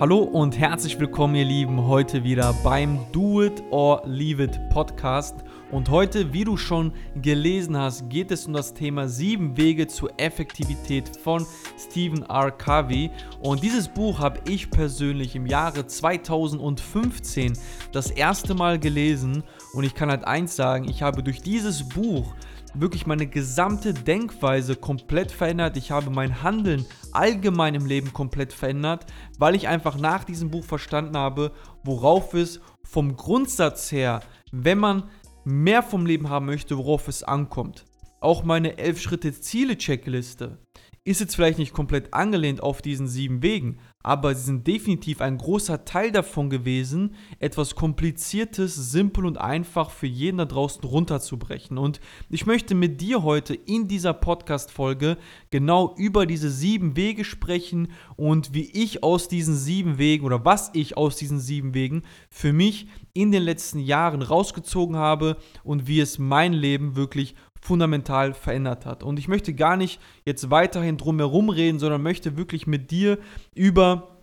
Hallo und herzlich willkommen, ihr Lieben, heute wieder beim Do It or Leave It Podcast. Und heute, wie du schon gelesen hast, geht es um das Thema Sieben Wege zur Effektivität von Stephen R. Covey. Und dieses Buch habe ich persönlich im Jahre 2015 das erste Mal gelesen. Und ich kann halt eins sagen, ich habe durch dieses Buch wirklich meine gesamte Denkweise komplett verändert. Ich habe mein Handeln allgemein im Leben komplett verändert, weil ich einfach nach diesem Buch verstanden habe, worauf es vom Grundsatz her, wenn man mehr vom Leben haben möchte, worauf es ankommt. Auch meine 11 Schritte Ziele Checkliste ist jetzt vielleicht nicht komplett angelehnt auf diesen sieben Wegen, aber sie sind definitiv ein großer Teil davon gewesen, etwas Kompliziertes, simpel und einfach für jeden da draußen runterzubrechen. Und ich möchte mit dir heute in dieser Podcast-Folge genau über diese sieben Wege sprechen und wie ich aus diesen sieben Wegen oder was ich aus diesen sieben Wegen für mich in den letzten Jahren rausgezogen habe und wie es mein Leben wirklich fundamental verändert hat. Und ich möchte gar nicht jetzt weiterhin drumherum reden, sondern möchte wirklich mit dir über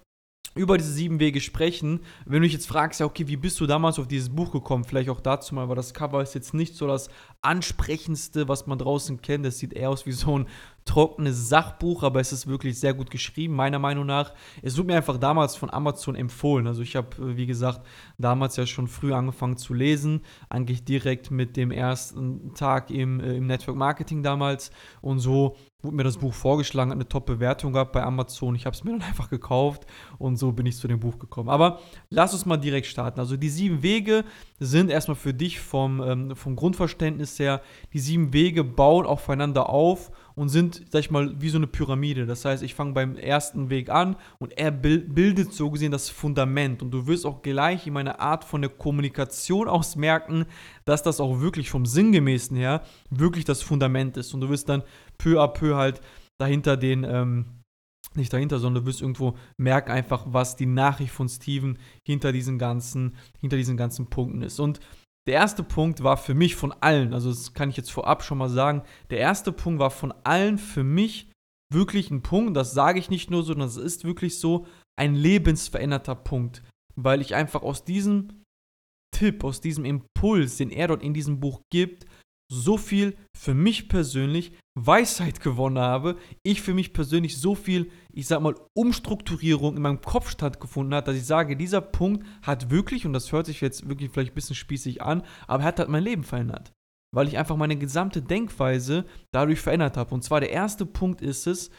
über diese sieben Wege sprechen. Wenn du dich jetzt fragst, ja, okay, wie bist du damals auf dieses Buch gekommen? Vielleicht auch dazu mal, weil das Cover ist jetzt nicht so das ansprechendste, was man draußen kennt. Es sieht eher aus wie so ein trockenes Sachbuch, aber es ist wirklich sehr gut geschrieben, meiner Meinung nach. Es wurde mir einfach damals von Amazon empfohlen. Also ich habe, äh, wie gesagt, damals ja schon früh angefangen zu lesen, eigentlich direkt mit dem ersten Tag im, äh, im Network Marketing damals. Und so wurde mir das Buch vorgeschlagen, hat eine Top-Bewertung gehabt bei Amazon. Ich habe es mir dann einfach gekauft und so bin ich zu dem Buch gekommen. Aber lass uns mal direkt starten. Also die sieben Wege sind erstmal für dich vom, ähm, vom Grundverständnis her, die sieben Wege bauen aufeinander auf und sind, sag ich mal, wie so eine Pyramide. Das heißt, ich fange beim ersten Weg an und er bildet so gesehen das Fundament. Und du wirst auch gleich in meiner Art von der Kommunikation aus merken, dass das auch wirklich vom Sinngemäßen her wirklich das Fundament ist. Und du wirst dann peu à peu halt dahinter den, ähm, nicht dahinter, sondern du wirst irgendwo merken einfach, was die Nachricht von Steven hinter diesen ganzen, hinter diesen ganzen Punkten ist. Und der erste Punkt war für mich von allen, also das kann ich jetzt vorab schon mal sagen, der erste Punkt war von allen für mich wirklich ein Punkt, das sage ich nicht nur so, sondern es ist wirklich so ein lebensveränderter Punkt, weil ich einfach aus diesem Tipp, aus diesem Impuls, den er dort in diesem Buch gibt, so viel für mich persönlich Weisheit gewonnen habe, ich für mich persönlich so viel, ich sag mal, Umstrukturierung in meinem Kopf stattgefunden hat, dass ich sage, dieser Punkt hat wirklich, und das hört sich jetzt wirklich vielleicht ein bisschen spießig an, aber er hat halt mein Leben verändert. Weil ich einfach meine gesamte Denkweise dadurch verändert habe. Und zwar der erste Punkt ist es,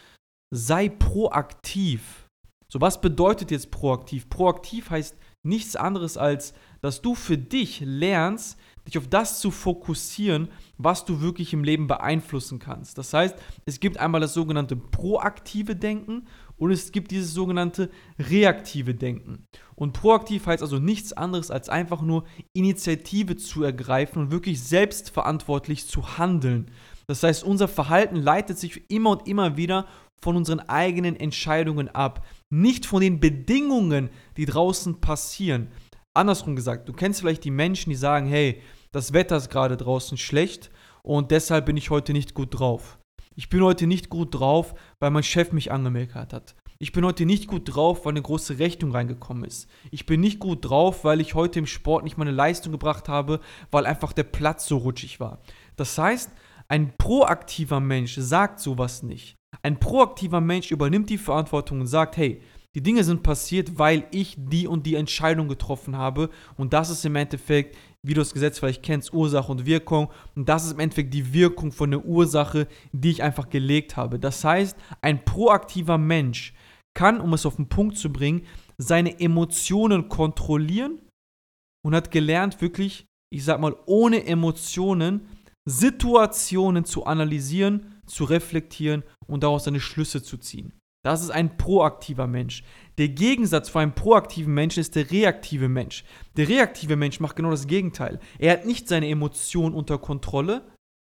sei proaktiv. So, was bedeutet jetzt proaktiv? Proaktiv heißt nichts anderes als, dass du für dich lernst, dich auf das zu fokussieren, was du wirklich im Leben beeinflussen kannst. Das heißt, es gibt einmal das sogenannte proaktive Denken und es gibt dieses sogenannte reaktive Denken. Und proaktiv heißt also nichts anderes als einfach nur Initiative zu ergreifen und wirklich selbstverantwortlich zu handeln. Das heißt, unser Verhalten leitet sich immer und immer wieder von unseren eigenen Entscheidungen ab, nicht von den Bedingungen, die draußen passieren. Andersrum gesagt, du kennst vielleicht die Menschen, die sagen, hey, das Wetter ist gerade draußen schlecht und deshalb bin ich heute nicht gut drauf. Ich bin heute nicht gut drauf, weil mein Chef mich angemeckert hat. Ich bin heute nicht gut drauf, weil eine große Rechnung reingekommen ist. Ich bin nicht gut drauf, weil ich heute im Sport nicht meine Leistung gebracht habe, weil einfach der Platz so rutschig war. Das heißt, ein proaktiver Mensch sagt sowas nicht. Ein proaktiver Mensch übernimmt die Verantwortung und sagt, hey, die Dinge sind passiert, weil ich die und die Entscheidung getroffen habe. Und das ist im Endeffekt, wie du das Gesetz vielleicht kennst, Ursache und Wirkung. Und das ist im Endeffekt die Wirkung von der Ursache, die ich einfach gelegt habe. Das heißt, ein proaktiver Mensch kann, um es auf den Punkt zu bringen, seine Emotionen kontrollieren und hat gelernt, wirklich, ich sag mal, ohne Emotionen Situationen zu analysieren, zu reflektieren und daraus seine Schlüsse zu ziehen. Das ist ein proaktiver Mensch. Der Gegensatz vor einem proaktiven Menschen ist der reaktive Mensch. Der reaktive Mensch macht genau das Gegenteil. Er hat nicht seine Emotionen unter Kontrolle,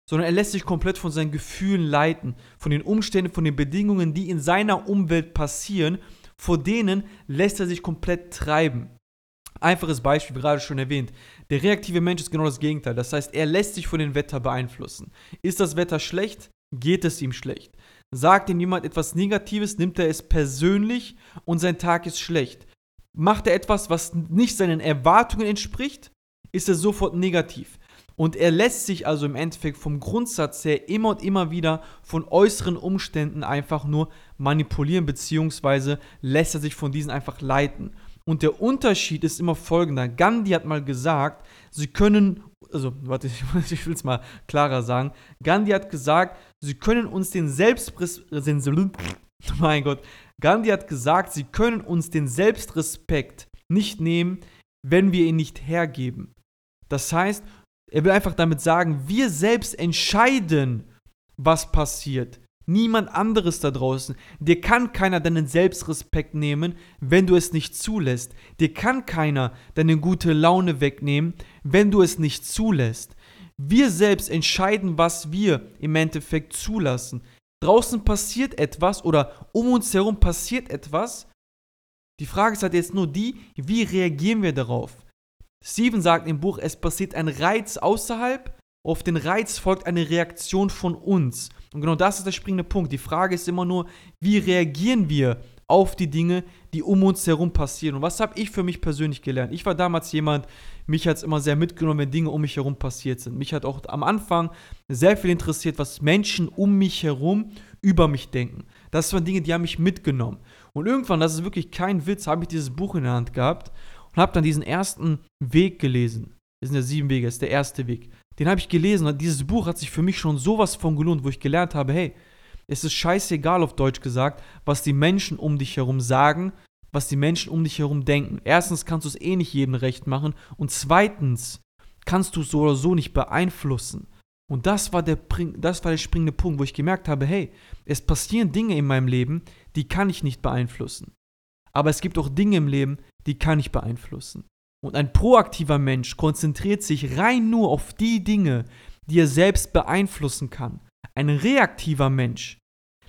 sondern er lässt sich komplett von seinen Gefühlen leiten, von den Umständen, von den Bedingungen, die in seiner Umwelt passieren, vor denen lässt er sich komplett treiben. Einfaches Beispiel, gerade schon erwähnt. Der reaktive Mensch ist genau das Gegenteil. Das heißt, er lässt sich von dem Wetter beeinflussen. Ist das Wetter schlecht, geht es ihm schlecht. Sagt ihm jemand etwas Negatives, nimmt er es persönlich und sein Tag ist schlecht. macht er etwas, was nicht seinen Erwartungen entspricht, ist er sofort negativ. Und er lässt sich also im Endeffekt vom Grundsatz her immer und immer wieder von äußeren Umständen einfach nur manipulieren, beziehungsweise lässt er sich von diesen einfach leiten. Und der Unterschied ist immer folgender. Gandhi hat mal gesagt, sie können, also warte, ich will es mal klarer sagen. Gandhi hat gesagt, sie können uns den Selbstrespekt, mein Gott, Gandhi hat gesagt, sie können uns den Selbstrespekt nicht nehmen, wenn wir ihn nicht hergeben. Das heißt, er will einfach damit sagen, wir selbst entscheiden, was passiert. Niemand anderes da draußen. Dir kann keiner deinen Selbstrespekt nehmen, wenn du es nicht zulässt. Dir kann keiner deine gute Laune wegnehmen, wenn du es nicht zulässt. Wir selbst entscheiden, was wir im Endeffekt zulassen. Draußen passiert etwas oder um uns herum passiert etwas. Die Frage ist halt jetzt nur die, wie reagieren wir darauf? Steven sagt im Buch, es passiert ein Reiz außerhalb, auf den Reiz folgt eine Reaktion von uns. Und genau das ist der springende Punkt. Die Frage ist immer nur, wie reagieren wir auf die Dinge, die um uns herum passieren. Und was habe ich für mich persönlich gelernt? Ich war damals jemand, mich hat es immer sehr mitgenommen, wenn Dinge um mich herum passiert sind. Mich hat auch am Anfang sehr viel interessiert, was Menschen um mich herum über mich denken. Das waren Dinge, die haben mich mitgenommen. Und irgendwann, das ist wirklich kein Witz, habe ich dieses Buch in der Hand gehabt und habe dann diesen ersten Weg gelesen. Das sind ja sieben Wege, das ist der erste Weg. Den habe ich gelesen und dieses Buch hat sich für mich schon sowas von gelohnt, wo ich gelernt habe, hey, es ist scheißegal auf Deutsch gesagt, was die Menschen um dich herum sagen, was die Menschen um dich herum denken. Erstens kannst du es eh nicht jedem recht machen und zweitens kannst du es so oder so nicht beeinflussen. Und das war, der, das war der springende Punkt, wo ich gemerkt habe, hey, es passieren Dinge in meinem Leben, die kann ich nicht beeinflussen. Aber es gibt auch Dinge im Leben, die kann ich beeinflussen. Und ein proaktiver Mensch konzentriert sich rein nur auf die Dinge, die er selbst beeinflussen kann. Ein reaktiver Mensch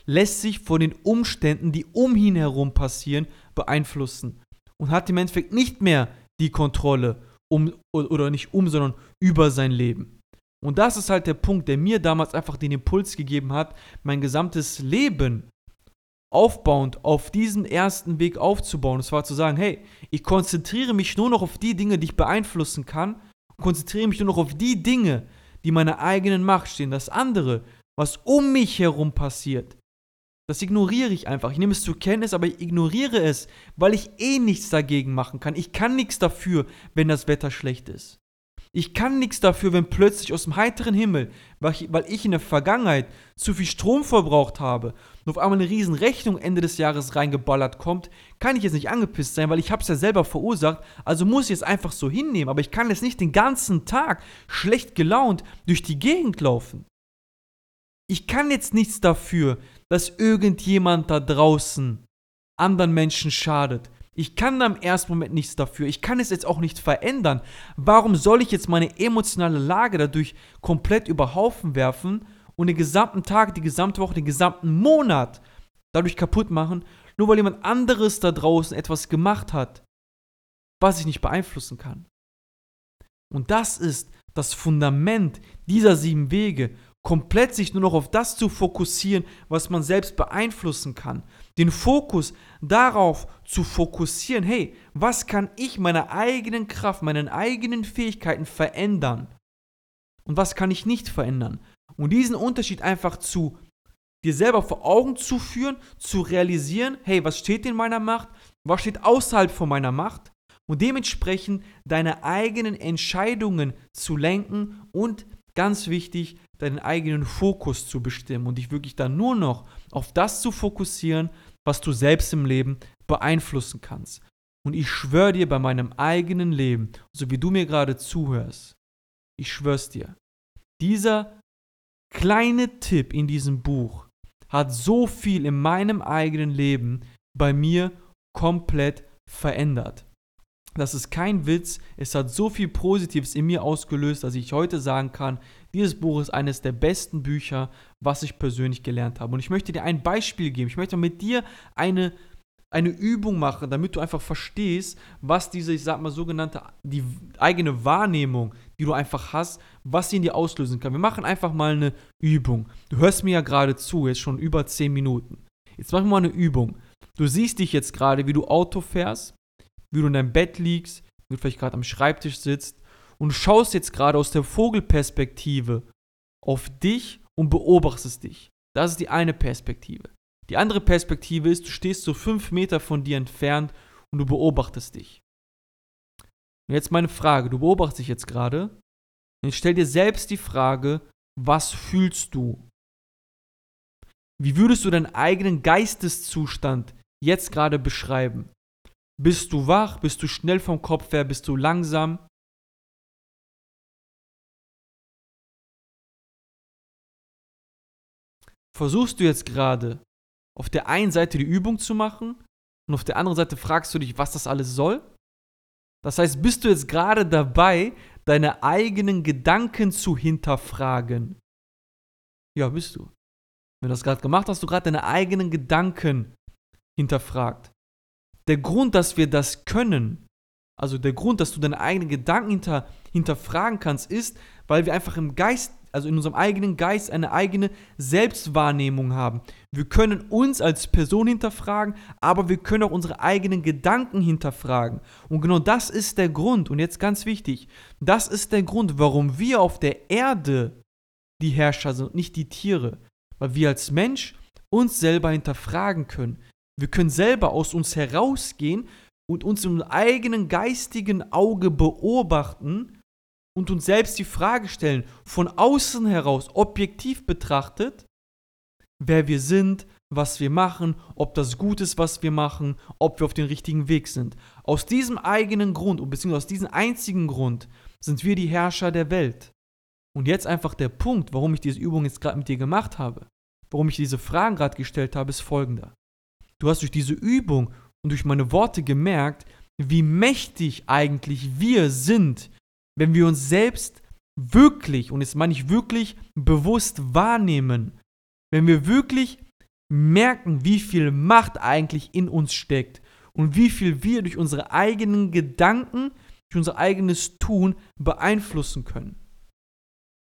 lässt sich von den Umständen, die um ihn herum passieren, beeinflussen und hat im Endeffekt nicht mehr die Kontrolle um oder nicht um, sondern über sein Leben. Und das ist halt der Punkt, der mir damals einfach den Impuls gegeben hat, mein gesamtes Leben aufbauend auf diesem ersten Weg aufzubauen. Und zwar zu sagen, hey, ich konzentriere mich nur noch auf die Dinge, die ich beeinflussen kann, konzentriere mich nur noch auf die Dinge, die meiner eigenen Macht stehen. Das andere, was um mich herum passiert, das ignoriere ich einfach. Ich nehme es zur Kenntnis, aber ich ignoriere es, weil ich eh nichts dagegen machen kann. Ich kann nichts dafür, wenn das Wetter schlecht ist. Ich kann nichts dafür, wenn plötzlich aus dem heiteren Himmel, weil ich, in der Vergangenheit zu viel Strom verbraucht habe und auf einmal eine riesen Rechnung Ende des Jahres reingeballert kommt, kann ich jetzt nicht angepisst sein, weil ich habe es ja selber verursacht, also muss ich es einfach so hinnehmen. Aber ich kann jetzt nicht den ganzen Tag schlecht gelaunt durch die Gegend laufen. Ich kann jetzt nichts dafür, dass irgendjemand da draußen anderen Menschen schadet. Ich kann da im ersten Moment nichts dafür. Ich kann es jetzt auch nicht verändern. Warum soll ich jetzt meine emotionale Lage dadurch komplett über Haufen werfen und den gesamten Tag, die gesamte Woche, den gesamten Monat dadurch kaputt machen, nur weil jemand anderes da draußen etwas gemacht hat, was ich nicht beeinflussen kann? Und das ist das Fundament dieser sieben Wege komplett sich nur noch auf das zu fokussieren, was man selbst beeinflussen kann. Den Fokus darauf zu fokussieren, hey, was kann ich meiner eigenen Kraft, meinen eigenen Fähigkeiten verändern? Und was kann ich nicht verändern? Und diesen Unterschied einfach zu dir selber vor Augen zu führen, zu realisieren, hey, was steht in meiner Macht? Was steht außerhalb von meiner Macht? Und dementsprechend deine eigenen Entscheidungen zu lenken und ganz wichtig, deinen eigenen Fokus zu bestimmen und dich wirklich dann nur noch auf das zu fokussieren, was du selbst im Leben beeinflussen kannst. Und ich schwöre dir bei meinem eigenen Leben, so wie du mir gerade zuhörst, ich schwör's dir, dieser kleine Tipp in diesem Buch hat so viel in meinem eigenen Leben bei mir komplett verändert. Das ist kein Witz. Es hat so viel Positives in mir ausgelöst, dass ich heute sagen kann, dieses Buch ist eines der besten Bücher, was ich persönlich gelernt habe. Und ich möchte dir ein Beispiel geben. Ich möchte mit dir eine, eine Übung machen, damit du einfach verstehst, was diese, ich sag mal, sogenannte, die eigene Wahrnehmung, die du einfach hast, was sie in dir auslösen kann. Wir machen einfach mal eine Übung. Du hörst mir ja gerade zu, jetzt schon über 10 Minuten. Jetzt machen wir mal eine Übung. Du siehst dich jetzt gerade, wie du Auto fährst wie du in deinem Bett liegst, wie du vielleicht gerade am Schreibtisch sitzt und schaust jetzt gerade aus der Vogelperspektive auf dich und beobachtest dich. Das ist die eine Perspektive. Die andere Perspektive ist, du stehst so fünf Meter von dir entfernt und du beobachtest dich. Und jetzt meine Frage, du beobachtest dich jetzt gerade. Und jetzt stell dir selbst die Frage, was fühlst du? Wie würdest du deinen eigenen Geisteszustand jetzt gerade beschreiben? Bist du wach? Bist du schnell vom Kopf her? Bist du langsam? Versuchst du jetzt gerade auf der einen Seite die Übung zu machen und auf der anderen Seite fragst du dich, was das alles soll? Das heißt, bist du jetzt gerade dabei, deine eigenen Gedanken zu hinterfragen? Ja, bist du. Wenn du das gerade gemacht hast, hast du gerade deine eigenen Gedanken hinterfragt. Der Grund, dass wir das können, also der Grund, dass du deine eigenen Gedanken hinter, hinterfragen kannst, ist, weil wir einfach im Geist also in unserem eigenen Geist eine eigene Selbstwahrnehmung haben. Wir können uns als Person hinterfragen, aber wir können auch unsere eigenen Gedanken hinterfragen. Und genau das ist der Grund, und jetzt ganz wichtig, das ist der Grund, warum wir auf der Erde die Herrscher sind und nicht die Tiere. Weil wir als Mensch uns selber hinterfragen können. Wir können selber aus uns herausgehen und uns im eigenen geistigen Auge beobachten und uns selbst die Frage stellen, von außen heraus objektiv betrachtet, wer wir sind, was wir machen, ob das gut ist, was wir machen, ob wir auf dem richtigen Weg sind. Aus diesem eigenen Grund, beziehungsweise aus diesem einzigen Grund, sind wir die Herrscher der Welt. Und jetzt einfach der Punkt, warum ich diese Übung jetzt gerade mit dir gemacht habe, warum ich diese Fragen gerade gestellt habe, ist folgender. Du hast durch diese Übung und durch meine Worte gemerkt, wie mächtig eigentlich wir sind, wenn wir uns selbst wirklich, und jetzt meine ich wirklich bewusst wahrnehmen, wenn wir wirklich merken, wie viel Macht eigentlich in uns steckt und wie viel wir durch unsere eigenen Gedanken, durch unser eigenes Tun beeinflussen können.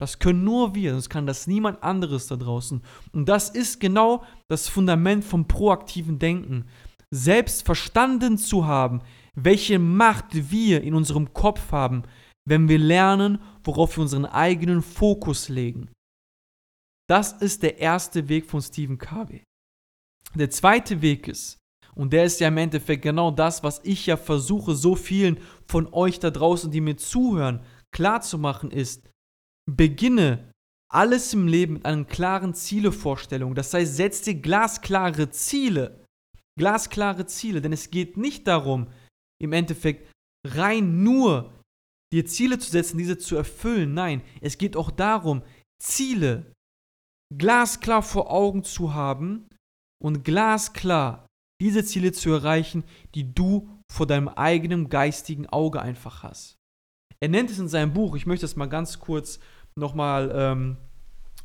Das können nur wir, sonst kann das niemand anderes da draußen. Und das ist genau das Fundament vom proaktiven Denken. Selbst verstanden zu haben, welche Macht wir in unserem Kopf haben, wenn wir lernen, worauf wir unseren eigenen Fokus legen. Das ist der erste Weg von Stephen Covey. Der zweite Weg ist, und der ist ja im Endeffekt genau das, was ich ja versuche, so vielen von euch da draußen, die mir zuhören, klarzumachen, ist, beginne alles im Leben mit einer klaren Zielevorstellung. Das heißt, setz dir glasklare Ziele. Glasklare Ziele, denn es geht nicht darum, im Endeffekt rein nur dir Ziele zu setzen, diese zu erfüllen. Nein, es geht auch darum, Ziele glasklar vor Augen zu haben und glasklar diese Ziele zu erreichen, die du vor deinem eigenen geistigen Auge einfach hast. Er nennt es in seinem Buch, ich möchte es mal ganz kurz nochmal ähm,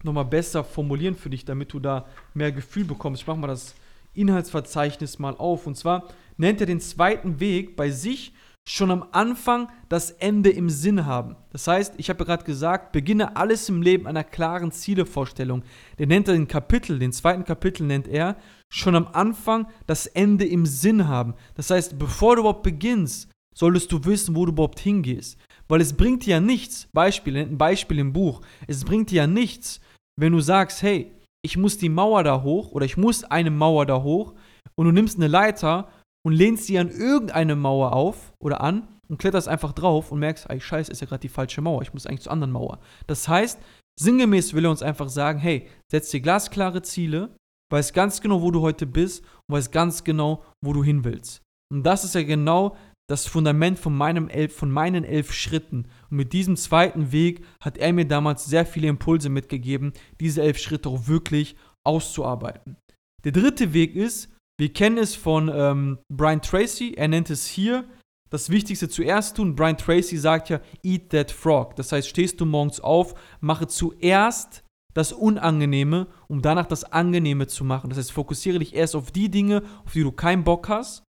noch besser formulieren für dich, damit du da mehr Gefühl bekommst. Ich mache mal das Inhaltsverzeichnis mal auf. Und zwar nennt er den zweiten Weg bei sich schon am Anfang das Ende im Sinn haben. Das heißt, ich habe ja gerade gesagt, beginne alles im Leben einer klaren Zielevorstellung. Den nennt er den Kapitel, den zweiten Kapitel nennt er, schon am Anfang das Ende im Sinn haben. Das heißt, bevor du überhaupt beginnst, solltest du wissen, wo du überhaupt hingehst. Weil es bringt dir ja nichts, Beispiel, ein Beispiel im Buch, es bringt dir ja nichts, wenn du sagst, hey, ich muss die Mauer da hoch oder ich muss eine Mauer da hoch und du nimmst eine Leiter und lehnst sie an irgendeine Mauer auf oder an und kletterst einfach drauf und merkst, ey, scheiße, ist ja gerade die falsche Mauer, ich muss eigentlich zur anderen Mauer. Das heißt, sinngemäß will er uns einfach sagen, hey, setz dir glasklare Ziele, weiß ganz genau, wo du heute bist und weiß ganz genau, wo du hin willst. Und das ist ja genau das Fundament von, meinem elf, von meinen elf Schritten. Und mit diesem zweiten Weg hat er mir damals sehr viele Impulse mitgegeben, diese elf Schritte auch wirklich auszuarbeiten. Der dritte Weg ist, wir kennen es von ähm, Brian Tracy, er nennt es hier das Wichtigste zuerst tun. Brian Tracy sagt ja, eat that frog. Das heißt, stehst du morgens auf, mache zuerst das Unangenehme, um danach das Angenehme zu machen. Das heißt, fokussiere dich erst auf die Dinge, auf die du keinen Bock hast.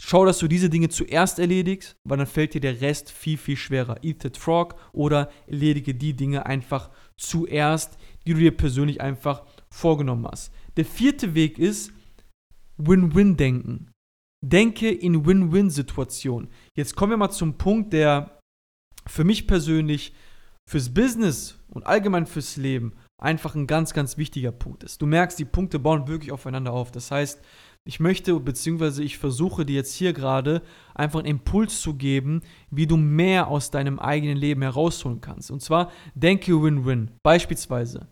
Schau, dass du diese Dinge zuerst erledigst, weil dann fällt dir der Rest viel, viel schwerer. Eat that frog oder erledige die Dinge einfach zuerst, die du dir persönlich einfach vorgenommen hast. Der vierte Weg ist, Win-Win-Denken. denke in Win-Win-Situationen. Jetzt kommen wir mal zum Punkt, der für mich persönlich, fürs Business und allgemein fürs Leben einfach ein ganz, ganz wichtiger Punkt ist. Du merkst, die Punkte bauen wirklich aufeinander auf. Das heißt, ich möchte, beziehungsweise ich versuche dir jetzt hier gerade einfach einen Impuls zu geben, wie du mehr aus deinem eigenen Leben herausholen kannst. Und zwar denke Win-Win. Beispielsweise,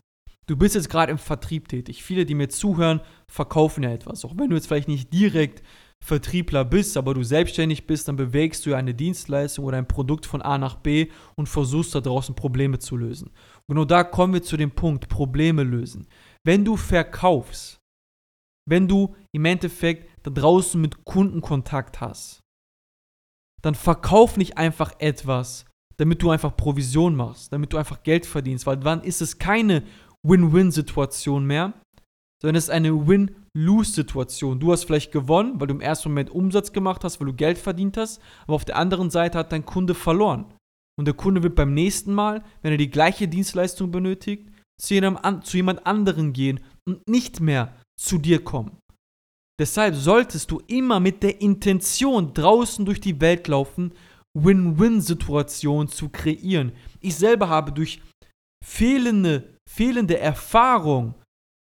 du bist jetzt gerade im Vertrieb tätig. Viele, die mir zuhören, verkaufen ja etwas. Auch wenn du jetzt vielleicht nicht direkt Vertriebler bist, aber du selbstständig bist, dann bewegst du ja eine Dienstleistung oder ein Produkt von A nach B und versuchst da draußen Probleme zu lösen. Und genau da kommen wir zu dem Punkt, Probleme lösen. Wenn du verkaufst, wenn du im Endeffekt da draußen mit Kunden Kontakt hast, dann verkauf nicht einfach etwas, damit du einfach Provision machst, damit du einfach Geld verdienst, weil dann ist es keine Win-Win-Situation mehr, sondern es ist eine Win-Lose-Situation. Du hast vielleicht gewonnen, weil du im ersten Moment Umsatz gemacht hast, weil du Geld verdient hast, aber auf der anderen Seite hat dein Kunde verloren. Und der Kunde wird beim nächsten Mal, wenn er die gleiche Dienstleistung benötigt, zu, jedem, zu jemand anderen gehen und nicht mehr zu dir kommen. Deshalb solltest du immer mit der Intention draußen durch die Welt laufen, Win-Win-Situationen zu kreieren. Ich selber habe durch fehlende, fehlende Erfahrung,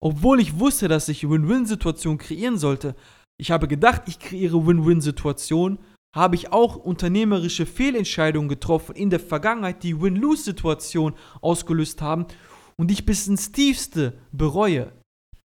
obwohl ich wusste, dass ich Win-Win-Situationen kreieren sollte, ich habe gedacht, ich kreiere Win-Win-Situationen, habe ich auch unternehmerische Fehlentscheidungen getroffen in der Vergangenheit, die Win-Lose-Situation ausgelöst haben und ich bis ins Tiefste bereue.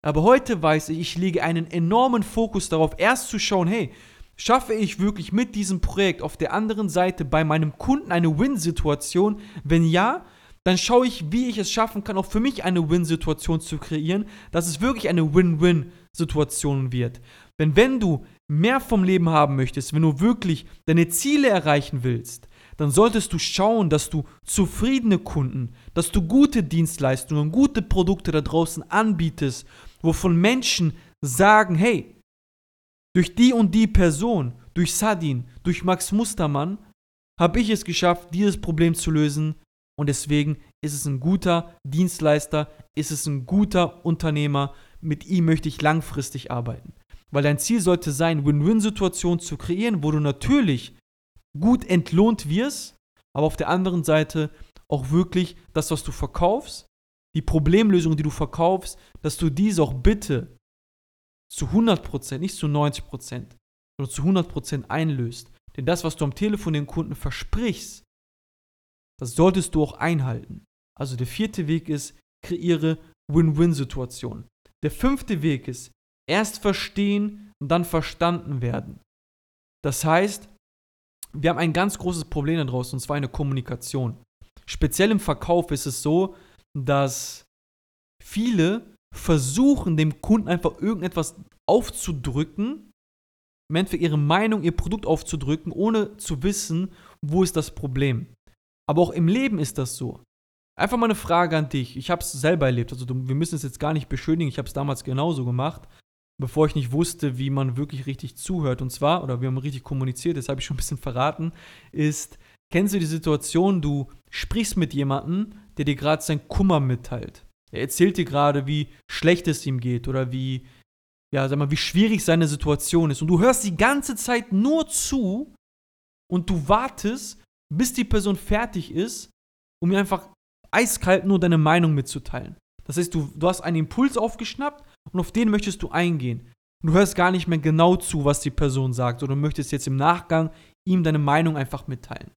Aber heute weiß ich, ich lege einen enormen Fokus darauf, erst zu schauen, hey, schaffe ich wirklich mit diesem Projekt auf der anderen Seite bei meinem Kunden eine Win-Situation? Wenn ja, dann schaue ich, wie ich es schaffen kann, auch für mich eine Win-Situation zu kreieren, dass es wirklich eine Win-Win-Situation wird. Denn wenn du mehr vom Leben haben möchtest, wenn du wirklich deine Ziele erreichen willst, dann solltest du schauen, dass du zufriedene Kunden, dass du gute Dienstleistungen, gute Produkte da draußen anbietest wovon Menschen sagen, hey, durch die und die Person, durch Sadin, durch Max Mustermann, habe ich es geschafft, dieses Problem zu lösen und deswegen ist es ein guter Dienstleister, ist es ein guter Unternehmer, mit ihm möchte ich langfristig arbeiten. Weil dein Ziel sollte sein, Win-Win-Situationen zu kreieren, wo du natürlich gut entlohnt wirst, aber auf der anderen Seite auch wirklich das, was du verkaufst, die Problemlösung, die du verkaufst, dass du diese auch bitte zu 100%, nicht zu 90%, sondern zu 100% einlöst. Denn das, was du am Telefon den Kunden versprichst, das solltest du auch einhalten. Also der vierte Weg ist, kreiere Win-Win-Situationen. Der fünfte Weg ist, erst verstehen und dann verstanden werden. Das heißt, wir haben ein ganz großes Problem da draußen, und zwar eine Kommunikation. Speziell im Verkauf ist es so, dass viele versuchen, dem Kunden einfach irgendetwas aufzudrücken, im Endeffekt ihre Meinung, ihr Produkt aufzudrücken, ohne zu wissen, wo ist das Problem. Aber auch im Leben ist das so. Einfach mal eine Frage an dich. Ich habe es selber erlebt. Also wir müssen es jetzt gar nicht beschönigen. Ich habe es damals genauso gemacht, bevor ich nicht wusste, wie man wirklich richtig zuhört. Und zwar, oder wir haben richtig kommuniziert, das habe ich schon ein bisschen verraten, ist, kennst du die Situation, du sprichst mit jemandem, der dir gerade sein Kummer mitteilt. Er erzählt dir gerade, wie schlecht es ihm geht oder wie, ja, sag mal, wie schwierig seine Situation ist. Und du hörst die ganze Zeit nur zu und du wartest, bis die Person fertig ist, um mir einfach eiskalt nur deine Meinung mitzuteilen. Das heißt, du, du hast einen Impuls aufgeschnappt und auf den möchtest du eingehen. Und du hörst gar nicht mehr genau zu, was die Person sagt, du möchtest jetzt im Nachgang ihm deine Meinung einfach mitteilen.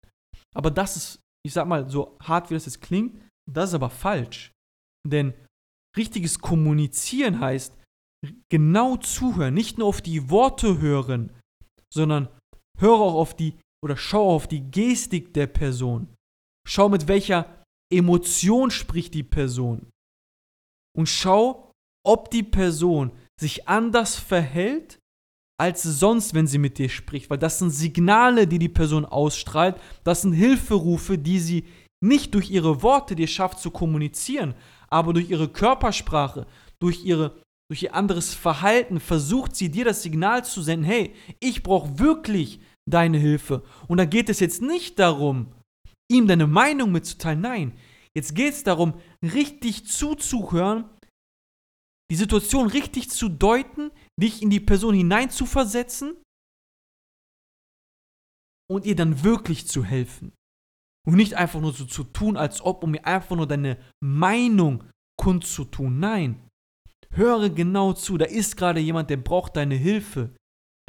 Aber das ist, ich sag mal, so hart wie das jetzt klingt, das ist aber falsch. Denn richtiges Kommunizieren heißt genau zuhören, nicht nur auf die Worte hören, sondern höre auch auf die oder schau auf die Gestik der Person. Schau mit welcher Emotion spricht die Person. Und schau, ob die Person sich anders verhält als sonst, wenn sie mit dir spricht, weil das sind Signale, die die Person ausstrahlt, das sind Hilferufe, die sie nicht durch ihre Worte dir schafft zu kommunizieren, aber durch ihre Körpersprache, durch, ihre, durch ihr anderes Verhalten versucht sie dir das Signal zu senden, hey, ich brauche wirklich deine Hilfe. Und da geht es jetzt nicht darum, ihm deine Meinung mitzuteilen, nein, jetzt geht es darum, richtig zuzuhören, die Situation richtig zu deuten, dich in die Person hineinzuversetzen und ihr dann wirklich zu helfen. Und nicht einfach nur so zu tun, als ob, um mir einfach nur deine Meinung kundzutun. Nein. Höre genau zu. Da ist gerade jemand, der braucht deine Hilfe.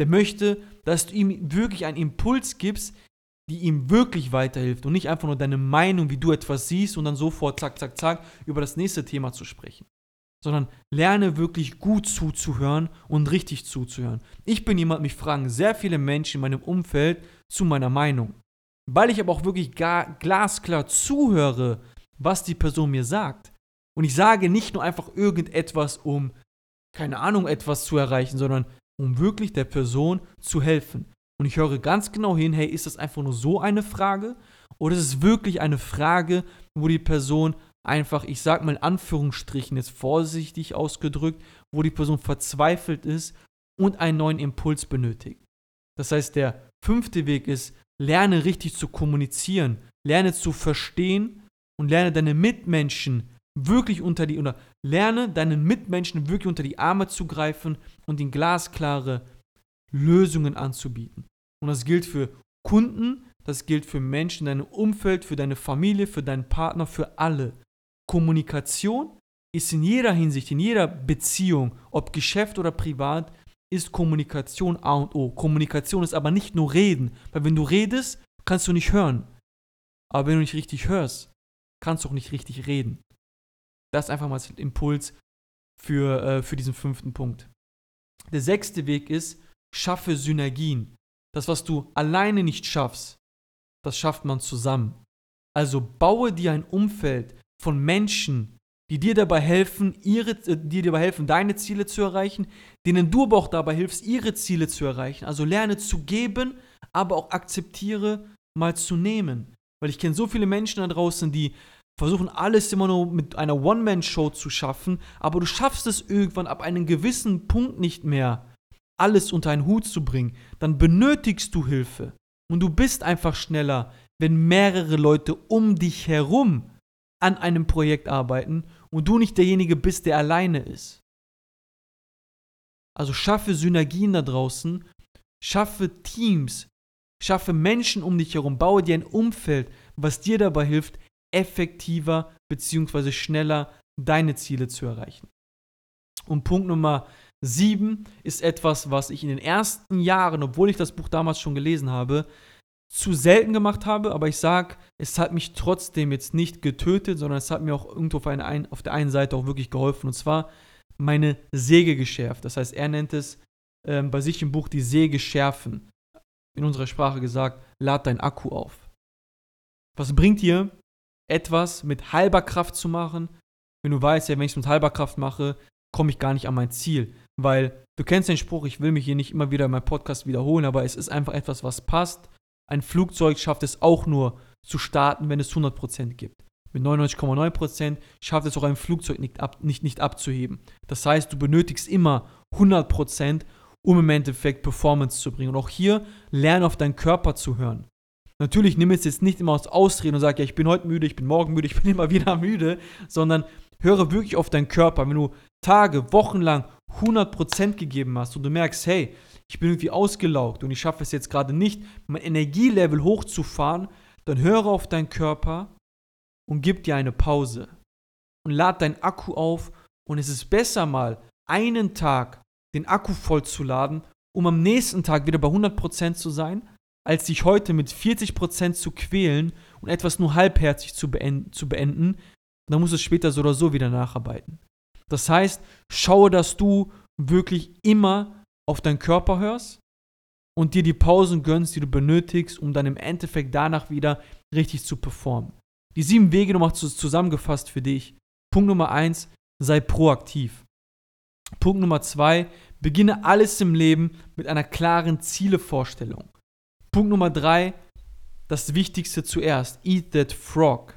Der möchte, dass du ihm wirklich einen Impuls gibst, die ihm wirklich weiterhilft und nicht einfach nur deine Meinung, wie du etwas siehst und dann sofort zack, zack, zack über das nächste Thema zu sprechen. Sondern lerne wirklich gut zuzuhören und richtig zuzuhören. Ich bin jemand, mich fragen sehr viele Menschen in meinem Umfeld zu meiner Meinung. Weil ich aber auch wirklich gar, glasklar zuhöre, was die Person mir sagt. Und ich sage nicht nur einfach irgendetwas, um, keine Ahnung, etwas zu erreichen, sondern um wirklich der Person zu helfen. Und ich höre ganz genau hin, hey, ist das einfach nur so eine Frage? Oder ist es wirklich eine Frage, wo die Person einfach, ich sag mal in Anführungsstrichen, jetzt vorsichtig ausgedrückt, wo die Person verzweifelt ist und einen neuen Impuls benötigt. Das heißt, der fünfte Weg ist, lerne richtig zu kommunizieren, lerne zu verstehen und lerne deine Mitmenschen wirklich unter die, oder lerne deinen Mitmenschen wirklich unter die Arme zu greifen und ihnen glasklare Lösungen anzubieten. Und das gilt für Kunden, das gilt für Menschen in deinem Umfeld, für deine Familie, für deinen Partner, für alle. Kommunikation ist in jeder Hinsicht, in jeder Beziehung, ob Geschäft oder privat, ist Kommunikation A und O. Kommunikation ist aber nicht nur reden, weil wenn du redest, kannst du nicht hören. Aber wenn du nicht richtig hörst, kannst du auch nicht richtig reden. Das ist einfach mal als Impuls für, äh, für diesen fünften Punkt. Der sechste Weg ist, schaffe Synergien. Das, was du alleine nicht schaffst, das schafft man zusammen. Also baue dir ein Umfeld von Menschen, die dir dabei helfen, ihre, äh, die dir dabei helfen, deine Ziele zu erreichen, denen du aber auch dabei hilfst, ihre Ziele zu erreichen. Also lerne zu geben, aber auch akzeptiere, mal zu nehmen. Weil ich kenne so viele Menschen da draußen, die versuchen alles immer nur mit einer One-Man-Show zu schaffen, aber du schaffst es irgendwann ab einem gewissen Punkt nicht mehr, alles unter einen Hut zu bringen, dann benötigst du Hilfe. Und du bist einfach schneller, wenn mehrere Leute um dich herum an einem Projekt arbeiten und du nicht derjenige bist, der alleine ist. Also schaffe Synergien da draußen, schaffe Teams, schaffe Menschen um dich herum, baue dir ein Umfeld, was dir dabei hilft, effektiver bzw. schneller deine Ziele zu erreichen. Und Punkt Nummer sieben ist etwas, was ich in den ersten Jahren, obwohl ich das Buch damals schon gelesen habe, zu selten gemacht habe, aber ich sage, es hat mich trotzdem jetzt nicht getötet, sondern es hat mir auch irgendwo auf, eine, auf der einen Seite auch wirklich geholfen. Und zwar meine Säge geschärft. Das heißt, er nennt es ähm, bei sich im Buch die Säge schärfen. In unserer Sprache gesagt, lad dein Akku auf. Was bringt dir, etwas mit halber Kraft zu machen, wenn du weißt, ja, wenn ich es mit halber Kraft mache, komme ich gar nicht an mein Ziel. Weil du kennst den Spruch, ich will mich hier nicht immer wieder in meinem Podcast wiederholen, aber es ist einfach etwas, was passt. Ein Flugzeug schafft es auch nur zu starten, wenn es 100% gibt. Mit 99,9% schafft es auch ein Flugzeug nicht, ab, nicht, nicht abzuheben. Das heißt, du benötigst immer 100%, um im Endeffekt Performance zu bringen. Und auch hier lerne auf deinen Körper zu hören. Natürlich nimm es jetzt nicht immer aus Ausreden und sag, ja, ich bin heute müde, ich bin morgen müde, ich bin immer wieder müde, sondern höre wirklich auf deinen Körper. Wenn du Tage, Wochen lang 100% gegeben hast und du merkst, hey, ich bin irgendwie ausgelaugt und ich schaffe es jetzt gerade nicht, mein Energielevel hochzufahren, dann höre auf deinen Körper und gib dir eine Pause. Und lad deinen Akku auf und es ist besser mal einen Tag den Akku vollzuladen, um am nächsten Tag wieder bei 100% zu sein, als dich heute mit 40% zu quälen und etwas nur halbherzig zu beenden, zu beenden, dann musst du es später so oder so wieder nacharbeiten. Das heißt, schaue, dass du wirklich immer auf deinen Körper hörst und dir die Pausen gönnst, die du benötigst, um dann im Endeffekt danach wieder richtig zu performen. Die sieben Wege nochmal zusammengefasst für dich. Punkt Nummer eins, sei proaktiv. Punkt Nummer zwei, beginne alles im Leben mit einer klaren Zielevorstellung. Punkt Nummer drei, das Wichtigste zuerst, eat that frog.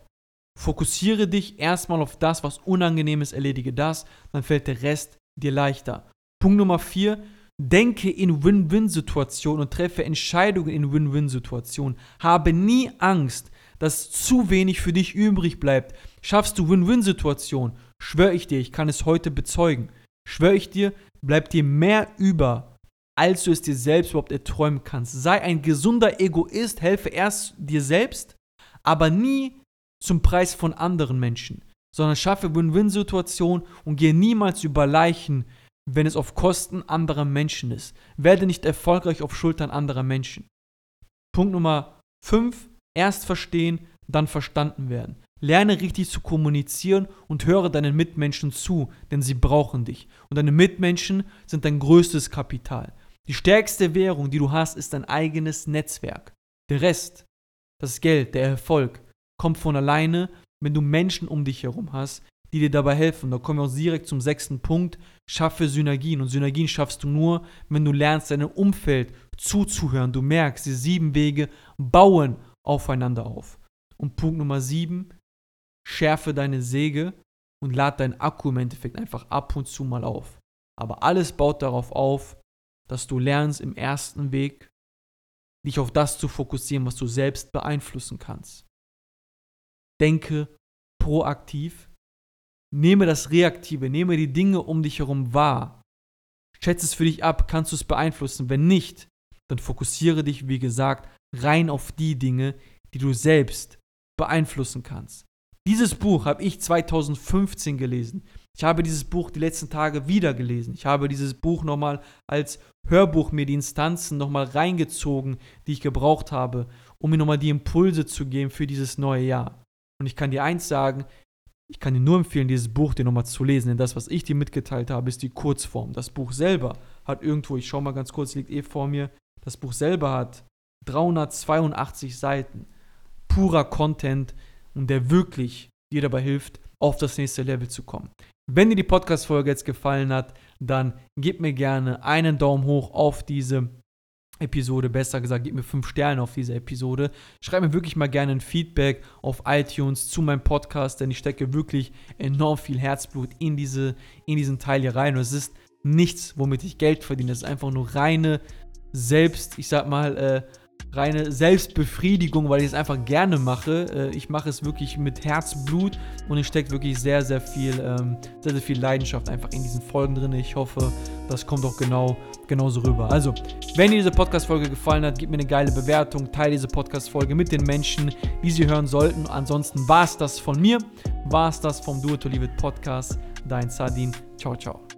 Fokussiere dich erstmal auf das, was unangenehm ist, erledige das, dann fällt der Rest dir leichter. Punkt Nummer vier, denke in Win-Win-Situationen und treffe Entscheidungen in Win-Win-Situationen. Habe nie Angst, dass zu wenig für dich übrig bleibt. Schaffst du Win-Win-Situationen, schwöre ich dir, ich kann es heute bezeugen, schwöre ich dir, bleibt dir mehr über, als du es dir selbst überhaupt erträumen kannst. Sei ein gesunder Egoist, helfe erst dir selbst, aber nie zum Preis von anderen Menschen, sondern schaffe Win-Win-Situationen und gehe niemals über Leichen, wenn es auf Kosten anderer Menschen ist. Werde nicht erfolgreich auf Schultern anderer Menschen. Punkt Nummer 5. Erst verstehen, dann verstanden werden. Lerne richtig zu kommunizieren und höre deinen Mitmenschen zu, denn sie brauchen dich. Und deine Mitmenschen sind dein größtes Kapital. Die stärkste Währung, die du hast, ist dein eigenes Netzwerk. Der Rest, das Geld, der Erfolg, kommt von alleine, wenn du Menschen um dich herum hast, die dir dabei helfen. Da kommen wir auch direkt zum sechsten Punkt. Schaffe Synergien. Und Synergien schaffst du nur, wenn du lernst, deinem Umfeld zuzuhören. Du merkst, die sieben Wege bauen aufeinander auf. Und Punkt Nummer sieben, schärfe deine Säge und lad deinen Akku im Endeffekt einfach ab und zu mal auf. Aber alles baut darauf auf, dass du lernst im ersten Weg, dich auf das zu fokussieren, was du selbst beeinflussen kannst. Denke proaktiv, nehme das Reaktive, nehme die Dinge um dich herum wahr. Schätze es für dich ab, kannst du es beeinflussen. Wenn nicht, dann fokussiere dich, wie gesagt, rein auf die Dinge, die du selbst beeinflussen kannst. Dieses Buch habe ich 2015 gelesen. Ich habe dieses Buch die letzten Tage wieder gelesen. Ich habe dieses Buch nochmal als Hörbuch mir die Instanzen nochmal reingezogen, die ich gebraucht habe, um mir nochmal die Impulse zu geben für dieses neue Jahr. Und ich kann dir eins sagen, ich kann dir nur empfehlen, dieses Buch dir nochmal zu lesen, denn das, was ich dir mitgeteilt habe, ist die Kurzform. Das Buch selber hat irgendwo, ich schaue mal ganz kurz, liegt eh vor mir, das Buch selber hat 382 Seiten purer Content und der wirklich dir dabei hilft, auf das nächste Level zu kommen. Wenn dir die Podcast-Folge jetzt gefallen hat, dann gib mir gerne einen Daumen hoch auf diese Episode, besser gesagt, gib mir fünf Sterne auf diese Episode. Schreib mir wirklich mal gerne ein Feedback auf iTunes zu meinem Podcast, denn ich stecke wirklich enorm viel Herzblut in, diese, in diesen Teil hier rein. Und es ist nichts, womit ich Geld verdiene. Es ist einfach nur reine Selbst, ich sag mal, äh, reine Selbstbefriedigung, weil ich es einfach gerne mache. Äh, ich mache es wirklich mit Herzblut und es steckt wirklich sehr, sehr viel, ähm, sehr, sehr viel Leidenschaft einfach in diesen Folgen drin. Ich hoffe, das kommt auch genau genauso rüber. Also, wenn dir diese Podcast-Folge gefallen hat, gib mir eine geile Bewertung, teile diese Podcast-Folge mit den Menschen, die sie hören sollten. Ansonsten war es das von mir, war es das vom It to Leave It Podcast. Dein Sardin. Ciao, ciao.